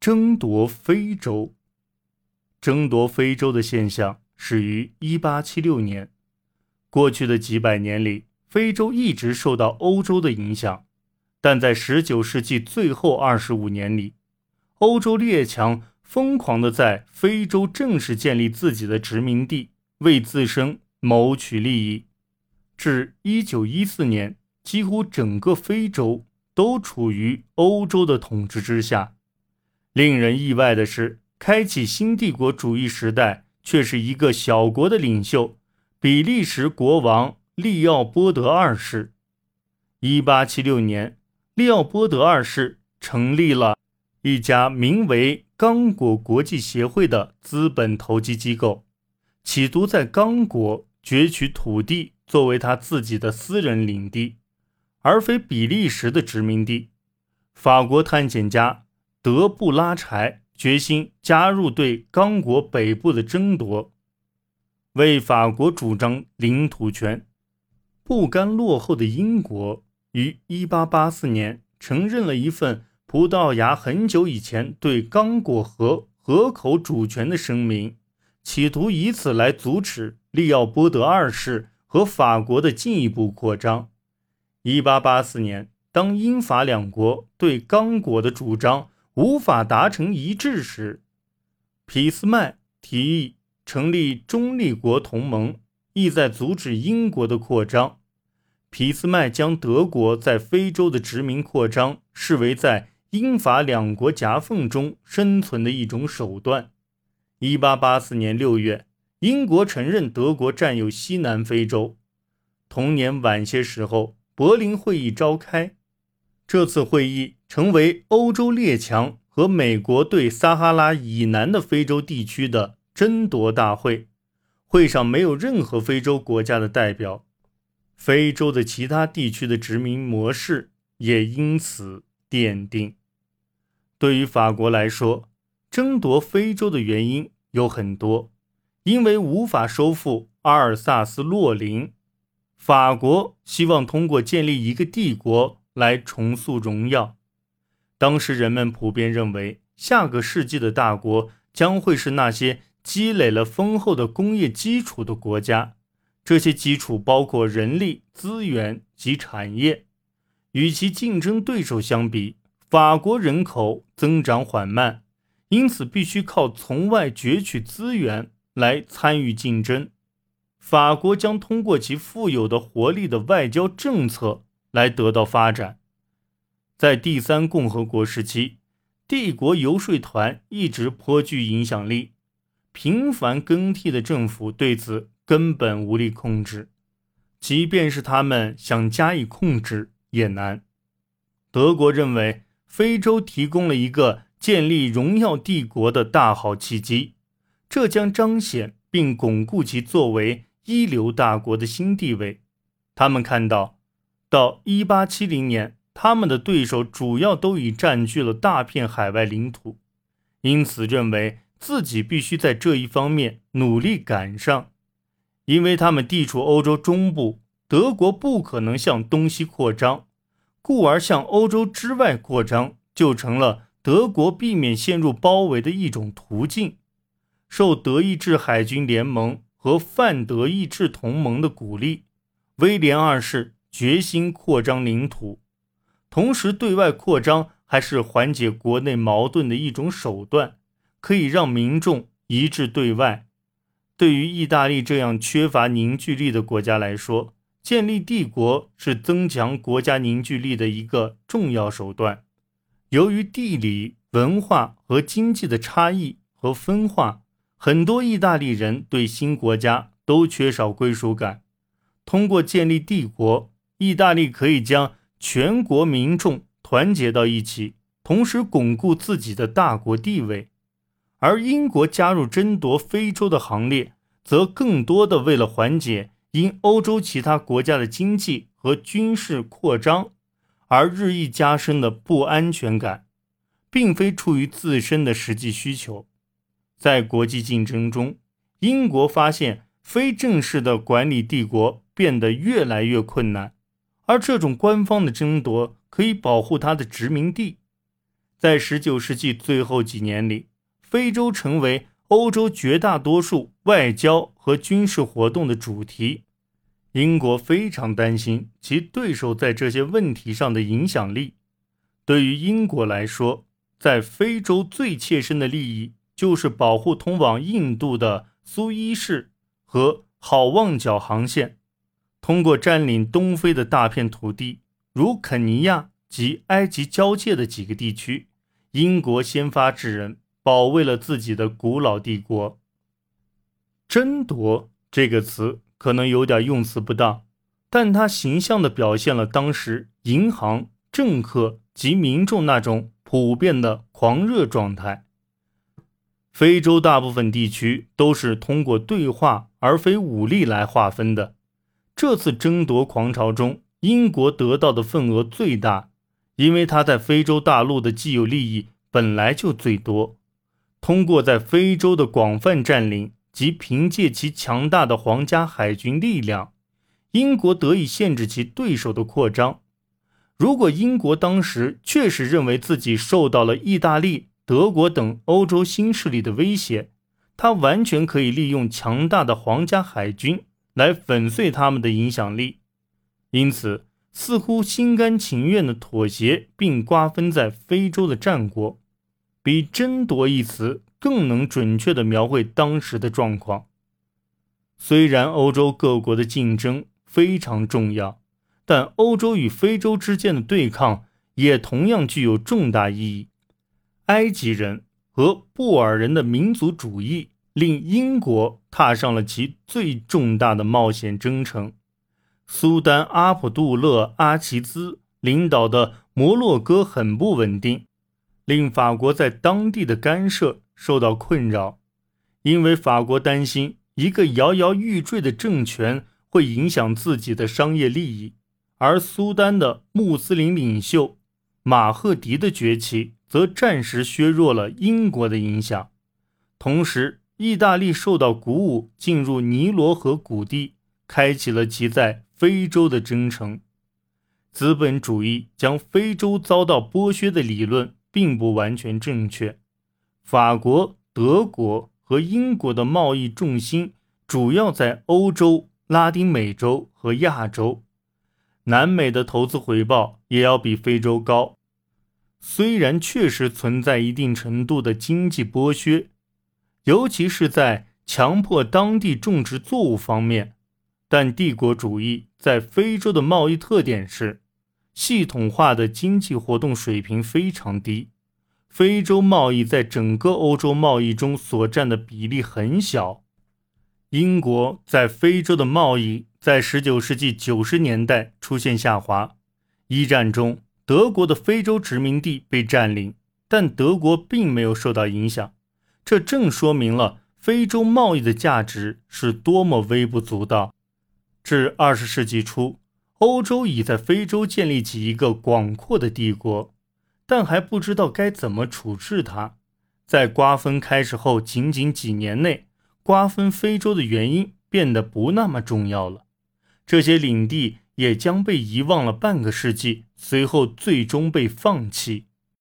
争夺非洲。争夺非洲的现象始于1876年。过去的几百年里，非洲一直受到欧洲的影响，但在19世纪最后25年里，欧洲列强疯狂地在非洲正式建立自己的殖民地，为自身谋取利益。至1914年，几乎整个非洲都处于欧洲的统治之下。令人意外的是。开启新帝国主义时代，却是一个小国的领袖——比利时国王利奥波德二世。一八七六年，利奥波德二世成立了一家名为“刚果国际协会”的资本投机机构，企图在刚果攫取土地作为他自己的私人领地，而非比利时的殖民地。法国探险家德布拉柴。决心加入对刚果北部的争夺，为法国主张领土权。不甘落后的英国于1884年承认了一份葡萄牙很久以前对刚果河河口主权的声明，企图以此来阻止利奥波德二世和法国的进一步扩张。1884年，当英法两国对刚果的主张。无法达成一致时，俾斯麦提议成立中立国同盟，意在阻止英国的扩张。俾斯麦将德国在非洲的殖民扩张视为在英法两国夹缝中生存的一种手段。1884年6月，英国承认德国占有西南非洲。同年晚些时候，柏林会议召开。这次会议成为欧洲列强和美国对撒哈拉以南的非洲地区的争夺大会。会上没有任何非洲国家的代表，非洲的其他地区的殖民模式也因此奠定。对于法国来说，争夺非洲的原因有很多，因为无法收复阿尔萨斯洛林，法国希望通过建立一个帝国。来重塑荣耀。当时人们普遍认为，下个世纪的大国将会是那些积累了丰厚的工业基础的国家。这些基础包括人力资源及产业。与其竞争对手相比，法国人口增长缓慢，因此必须靠从外攫取资源来参与竞争。法国将通过其富有的活力的外交政策。来得到发展，在第三共和国时期，帝国游说团一直颇具影响力，频繁更替的政府对此根本无力控制，即便是他们想加以控制也难。德国认为非洲提供了一个建立荣耀帝国的大好契机，这将彰显并巩固其作为一流大国的新地位。他们看到。到一八七零年，他们的对手主要都已占据了大片海外领土，因此认为自己必须在这一方面努力赶上。因为他们地处欧洲中部，德国不可能向东西扩张，故而向欧洲之外扩张就成了德国避免陷入包围的一种途径。受德意志海军联盟和泛德意志同盟的鼓励，威廉二世。决心扩张领土，同时对外扩张还是缓解国内矛盾的一种手段，可以让民众一致对外。对于意大利这样缺乏凝聚力的国家来说，建立帝国是增强国家凝聚力的一个重要手段。由于地理、文化和经济的差异和分化，很多意大利人对新国家都缺少归属感。通过建立帝国。意大利可以将全国民众团结到一起，同时巩固自己的大国地位；而英国加入争夺非洲的行列，则更多的为了缓解因欧洲其他国家的经济和军事扩张而日益加深的不安全感，并非出于自身的实际需求。在国际竞争中，英国发现非正式的管理帝国变得越来越困难。而这种官方的争夺可以保护他的殖民地。在19世纪最后几年里，非洲成为欧洲绝大多数外交和军事活动的主题。英国非常担心其对手在这些问题上的影响力。对于英国来说，在非洲最切身的利益就是保护通往印度的苏伊士和好望角航线。通过占领东非的大片土地，如肯尼亚及埃及交界的几个地区，英国先发制人，保卫了自己的古老帝国。争夺这个词可能有点用词不当，但它形象地表现了当时银行、政客及民众那种普遍的狂热状态。非洲大部分地区都是通过对话而非武力来划分的。这次争夺狂潮中，英国得到的份额最大，因为它在非洲大陆的既有利益本来就最多。通过在非洲的广泛占领及凭借其强大的皇家海军力量，英国得以限制其对手的扩张。如果英国当时确实认为自己受到了意大利、德国等欧洲新势力的威胁，他完全可以利用强大的皇家海军。来粉碎他们的影响力，因此似乎心甘情愿的妥协并瓜分在非洲的战果，比争夺一词更能准确地描绘当时的状况。虽然欧洲各国的竞争非常重要，但欧洲与非洲之间的对抗也同样具有重大意义。埃及人和布尔人的民族主义。令英国踏上了其最重大的冒险征程。苏丹阿卜杜勒阿齐兹领导的摩洛哥很不稳定，令法国在当地的干涉受到困扰。因为法国担心一个摇摇欲坠的政权会影响自己的商业利益，而苏丹的穆斯林领袖马赫迪的崛起则暂时削弱了英国的影响，同时。意大利受到鼓舞，进入尼罗河谷地，开启了其在非洲的征程。资本主义将非洲遭到剥削的理论并不完全正确。法国、德国和英国的贸易重心主要在欧洲、拉丁美洲和亚洲。南美的投资回报也要比非洲高。虽然确实存在一定程度的经济剥削。尤其是在强迫当地种植作物方面，但帝国主义在非洲的贸易特点是系统化的经济活动水平非常低。非洲贸易在整个欧洲贸易中所占的比例很小。英国在非洲的贸易在19世纪90年代出现下滑。一战中，德国的非洲殖民地被占领，但德国并没有受到影响。这正说明了非洲贸易的价值是多么微不足道。至二十世纪初，欧洲已在非洲建立起一个广阔的帝国，但还不知道该怎么处置它。在瓜分开始后仅仅几年内，瓜分非洲的原因变得不那么重要了。这些领地也将被遗忘了半个世纪，随后最终被放弃。